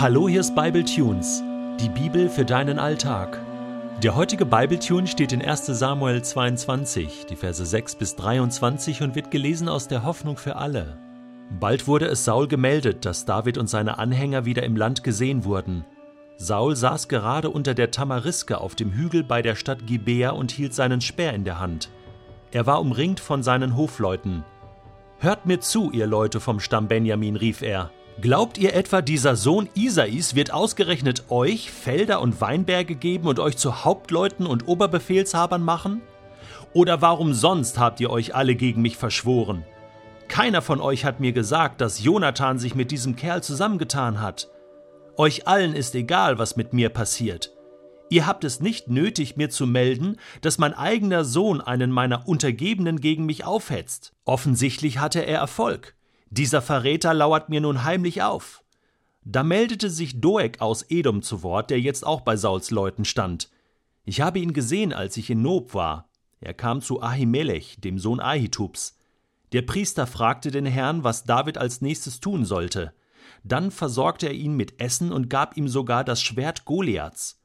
Hallo, hier ist Bible Tunes, die Bibel für deinen Alltag. Der heutige Bible Tune steht in 1. Samuel 22, die Verse 6 bis 23 und wird gelesen aus der Hoffnung für alle. Bald wurde es Saul gemeldet, dass David und seine Anhänger wieder im Land gesehen wurden. Saul saß gerade unter der Tamariske auf dem Hügel bei der Stadt Gibea und hielt seinen Speer in der Hand. Er war umringt von seinen Hofleuten. Hört mir zu, ihr Leute vom Stamm Benjamin, rief er. Glaubt ihr etwa, dieser Sohn Isais wird ausgerechnet euch Felder und Weinberge geben und euch zu Hauptleuten und Oberbefehlshabern machen? Oder warum sonst habt ihr euch alle gegen mich verschworen? Keiner von euch hat mir gesagt, dass Jonathan sich mit diesem Kerl zusammengetan hat. Euch allen ist egal, was mit mir passiert. Ihr habt es nicht nötig, mir zu melden, dass mein eigener Sohn einen meiner Untergebenen gegen mich aufhetzt. Offensichtlich hatte er Erfolg. Dieser Verräter lauert mir nun heimlich auf. Da meldete sich Doeg aus Edom zu Wort, der jetzt auch bei Sauls Leuten stand. Ich habe ihn gesehen, als ich in Nob war. Er kam zu Ahimelech, dem Sohn Ahitubs. Der Priester fragte den Herrn, was David als nächstes tun sollte. Dann versorgte er ihn mit Essen und gab ihm sogar das Schwert Goliaths.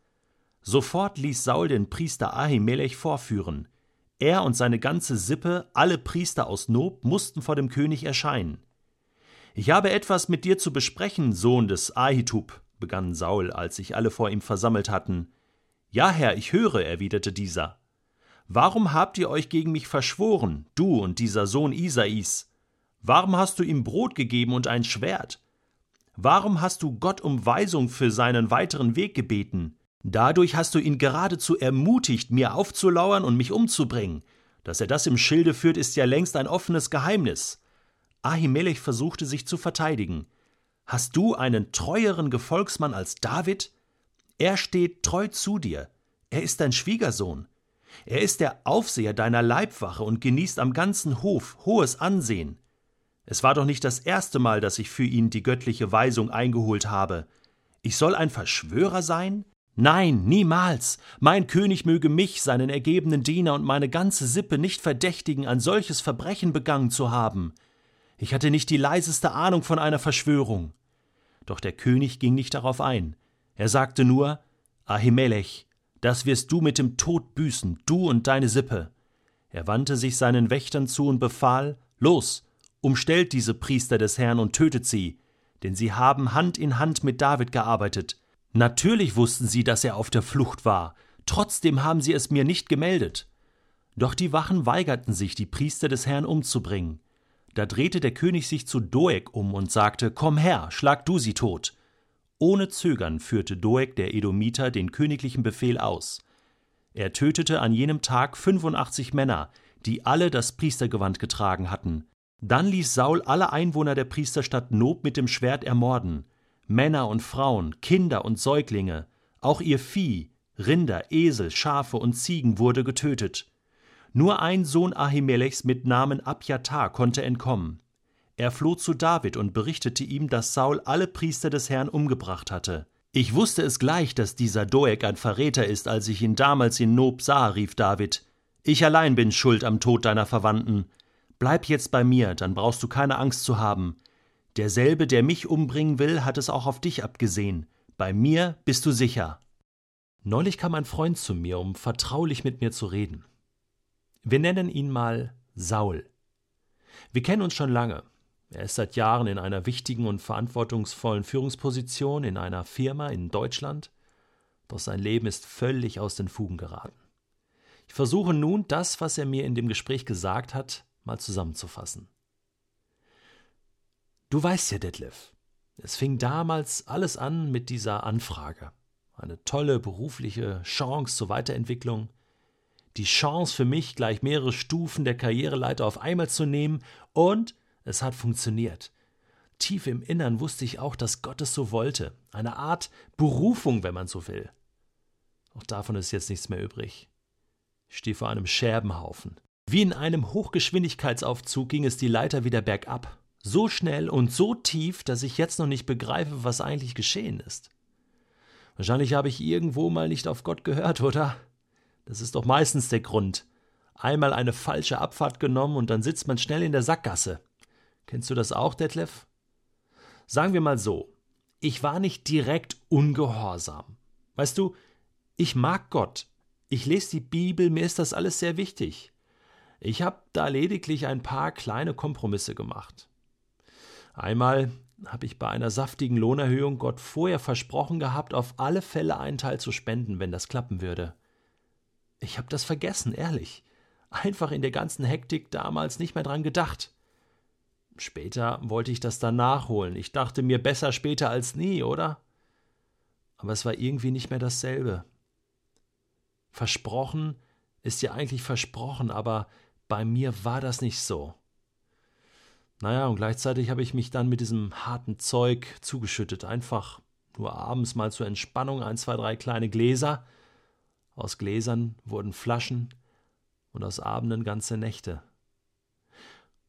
Sofort ließ Saul den Priester Ahimelech vorführen. Er und seine ganze Sippe, alle Priester aus Nob, mussten vor dem König erscheinen. Ich habe etwas mit dir zu besprechen, Sohn des Ahitub, begann Saul, als sich alle vor ihm versammelt hatten. Ja, Herr, ich höre, erwiderte dieser. Warum habt ihr euch gegen mich verschworen, du und dieser Sohn Isais? Warum hast du ihm Brot gegeben und ein Schwert? Warum hast du Gott um Weisung für seinen weiteren Weg gebeten? Dadurch hast du ihn geradezu ermutigt, mir aufzulauern und mich umzubringen. Dass er das im Schilde führt, ist ja längst ein offenes Geheimnis. Ahimelech versuchte sich zu verteidigen. Hast du einen treueren Gefolgsmann als David? Er steht treu zu dir. Er ist dein Schwiegersohn. Er ist der Aufseher deiner Leibwache und genießt am ganzen Hof hohes Ansehen. Es war doch nicht das erste Mal, dass ich für ihn die göttliche Weisung eingeholt habe. Ich soll ein Verschwörer sein? Nein, niemals. Mein König möge mich, seinen ergebenen Diener und meine ganze Sippe nicht verdächtigen, ein solches Verbrechen begangen zu haben. Ich hatte nicht die leiseste Ahnung von einer Verschwörung. Doch der König ging nicht darauf ein. Er sagte nur Ahimelech, das wirst du mit dem Tod büßen, du und deine Sippe. Er wandte sich seinen Wächtern zu und befahl Los, umstellt diese Priester des Herrn und tötet sie, denn sie haben Hand in Hand mit David gearbeitet. Natürlich wussten sie, dass er auf der Flucht war, trotzdem haben sie es mir nicht gemeldet. Doch die Wachen weigerten sich, die Priester des Herrn umzubringen. Da drehte der König sich zu Doeg um und sagte: Komm her, schlag du sie tot. Ohne Zögern führte Doeg der Edomiter den königlichen Befehl aus. Er tötete an jenem Tag 85 Männer, die alle das Priestergewand getragen hatten. Dann ließ Saul alle Einwohner der Priesterstadt Nob mit dem Schwert ermorden. Männer und Frauen, Kinder und Säuglinge, auch ihr Vieh, Rinder, Esel, Schafe und Ziegen wurde getötet. Nur ein Sohn Ahimelechs mit Namen Abjatar konnte entkommen. Er floh zu David und berichtete ihm, dass Saul alle Priester des Herrn umgebracht hatte. Ich wusste es gleich, dass dieser Doeg ein Verräter ist, als ich ihn damals in Nob sah, rief David. Ich allein bin schuld am Tod deiner Verwandten. Bleib jetzt bei mir, dann brauchst du keine Angst zu haben. Derselbe, der mich umbringen will, hat es auch auf dich abgesehen. Bei mir bist du sicher. Neulich kam ein Freund zu mir, um vertraulich mit mir zu reden. Wir nennen ihn mal Saul. Wir kennen uns schon lange. Er ist seit Jahren in einer wichtigen und verantwortungsvollen Führungsposition in einer Firma in Deutschland, doch sein Leben ist völlig aus den Fugen geraten. Ich versuche nun, das, was er mir in dem Gespräch gesagt hat, mal zusammenzufassen. Du weißt ja, Detlef, es fing damals alles an mit dieser Anfrage. Eine tolle berufliche Chance zur Weiterentwicklung, die Chance für mich, gleich mehrere Stufen der Karriereleiter auf einmal zu nehmen, und es hat funktioniert. Tief im Innern wusste ich auch, dass Gott es so wollte. Eine Art Berufung, wenn man so will. Auch davon ist jetzt nichts mehr übrig. Ich stehe vor einem Scherbenhaufen. Wie in einem Hochgeschwindigkeitsaufzug ging es die Leiter wieder bergab. So schnell und so tief, dass ich jetzt noch nicht begreife, was eigentlich geschehen ist. Wahrscheinlich habe ich irgendwo mal nicht auf Gott gehört, oder? Das ist doch meistens der Grund. Einmal eine falsche Abfahrt genommen und dann sitzt man schnell in der Sackgasse. Kennst du das auch, Detlef? Sagen wir mal so. ich war nicht direkt ungehorsam. Weißt du, ich mag Gott. Ich lese die Bibel, mir ist das alles sehr wichtig. Ich habe da lediglich ein paar kleine Kompromisse gemacht. Einmal habe ich bei einer saftigen Lohnerhöhung Gott vorher versprochen gehabt, auf alle Fälle einen Teil zu spenden, wenn das klappen würde. Ich habe das vergessen, ehrlich. Einfach in der ganzen Hektik damals nicht mehr dran gedacht. Später wollte ich das dann nachholen. Ich dachte mir besser später als nie, oder? Aber es war irgendwie nicht mehr dasselbe. Versprochen ist ja eigentlich versprochen, aber bei mir war das nicht so. Naja, und gleichzeitig habe ich mich dann mit diesem harten Zeug zugeschüttet. Einfach nur abends mal zur Entspannung ein, zwei, drei kleine Gläser. Aus Gläsern wurden Flaschen und aus Abenden ganze Nächte.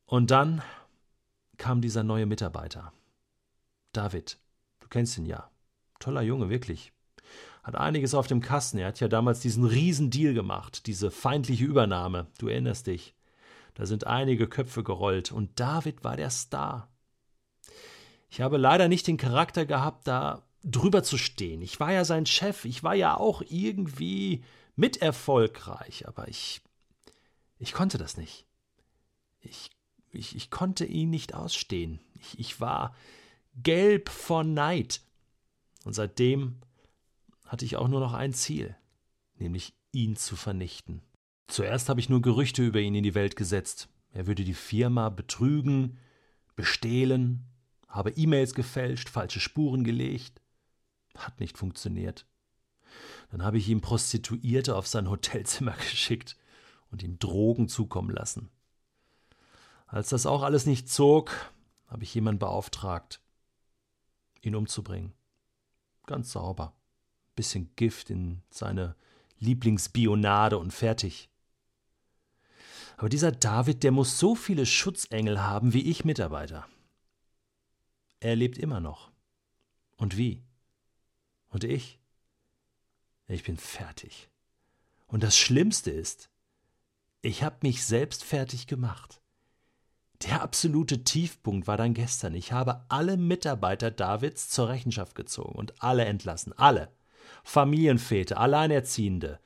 Und dann kam dieser neue Mitarbeiter. David, du kennst ihn ja. Toller Junge, wirklich. Hat einiges auf dem Kasten. Er hat ja damals diesen Riesendeal gemacht, diese feindliche Übernahme. Du erinnerst dich. Da sind einige Köpfe gerollt und David war der Star. Ich habe leider nicht den Charakter gehabt, da drüber zu stehen. Ich war ja sein Chef, ich war ja auch irgendwie mit erfolgreich, aber ich ich konnte das nicht. Ich ich, ich konnte ihn nicht ausstehen. Ich, ich war gelb vor Neid. Und seitdem hatte ich auch nur noch ein Ziel, nämlich ihn zu vernichten. Zuerst habe ich nur Gerüchte über ihn in die Welt gesetzt. Er würde die Firma betrügen, bestehlen, habe E-Mails gefälscht, falsche Spuren gelegt. Hat nicht funktioniert. Dann habe ich ihm Prostituierte auf sein Hotelzimmer geschickt und ihm Drogen zukommen lassen. Als das auch alles nicht zog, habe ich jemanden beauftragt, ihn umzubringen. Ganz sauber. Bisschen Gift in seine Lieblingsbionade und fertig. Aber dieser David, der muss so viele Schutzengel haben wie ich Mitarbeiter. Er lebt immer noch. Und wie? Und ich? Ich bin fertig. Und das Schlimmste ist, ich habe mich selbst fertig gemacht. Der absolute Tiefpunkt war dann gestern. Ich habe alle Mitarbeiter Davids zur Rechenschaft gezogen und alle entlassen. Alle. Familienväter, Alleinerziehende,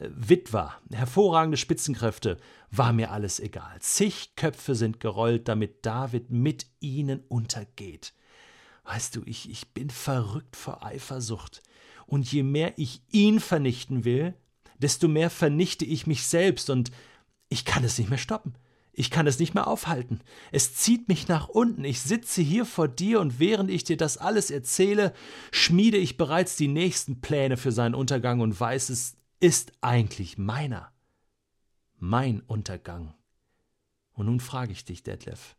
äh, Witwer, hervorragende Spitzenkräfte, war mir alles egal. Zig Köpfe sind gerollt, damit David mit ihnen untergeht. Weißt du, ich, ich bin verrückt vor Eifersucht. Und je mehr ich ihn vernichten will, desto mehr vernichte ich mich selbst und ich kann es nicht mehr stoppen. Ich kann es nicht mehr aufhalten. Es zieht mich nach unten. Ich sitze hier vor dir und während ich dir das alles erzähle, schmiede ich bereits die nächsten Pläne für seinen Untergang und weiß, es ist eigentlich meiner. Mein Untergang. Und nun frage ich dich, Detlef,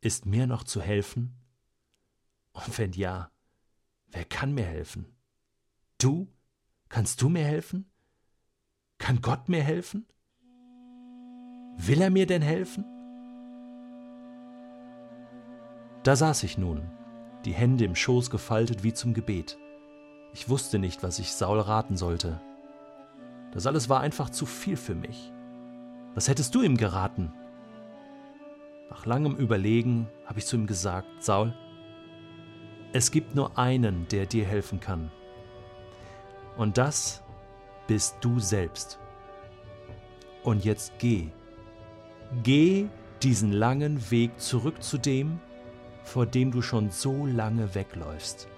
ist mir noch zu helfen? Und wenn ja, wer kann mir helfen? Du? Kannst du mir helfen? Kann Gott mir helfen? Will er mir denn helfen? Da saß ich nun, die Hände im Schoß gefaltet wie zum Gebet. Ich wusste nicht, was ich Saul raten sollte. Das alles war einfach zu viel für mich. Was hättest du ihm geraten? Nach langem Überlegen habe ich zu ihm gesagt, Saul, es gibt nur einen, der dir helfen kann. Und das bist du selbst. Und jetzt geh Geh diesen langen Weg zurück zu dem, vor dem du schon so lange wegläufst.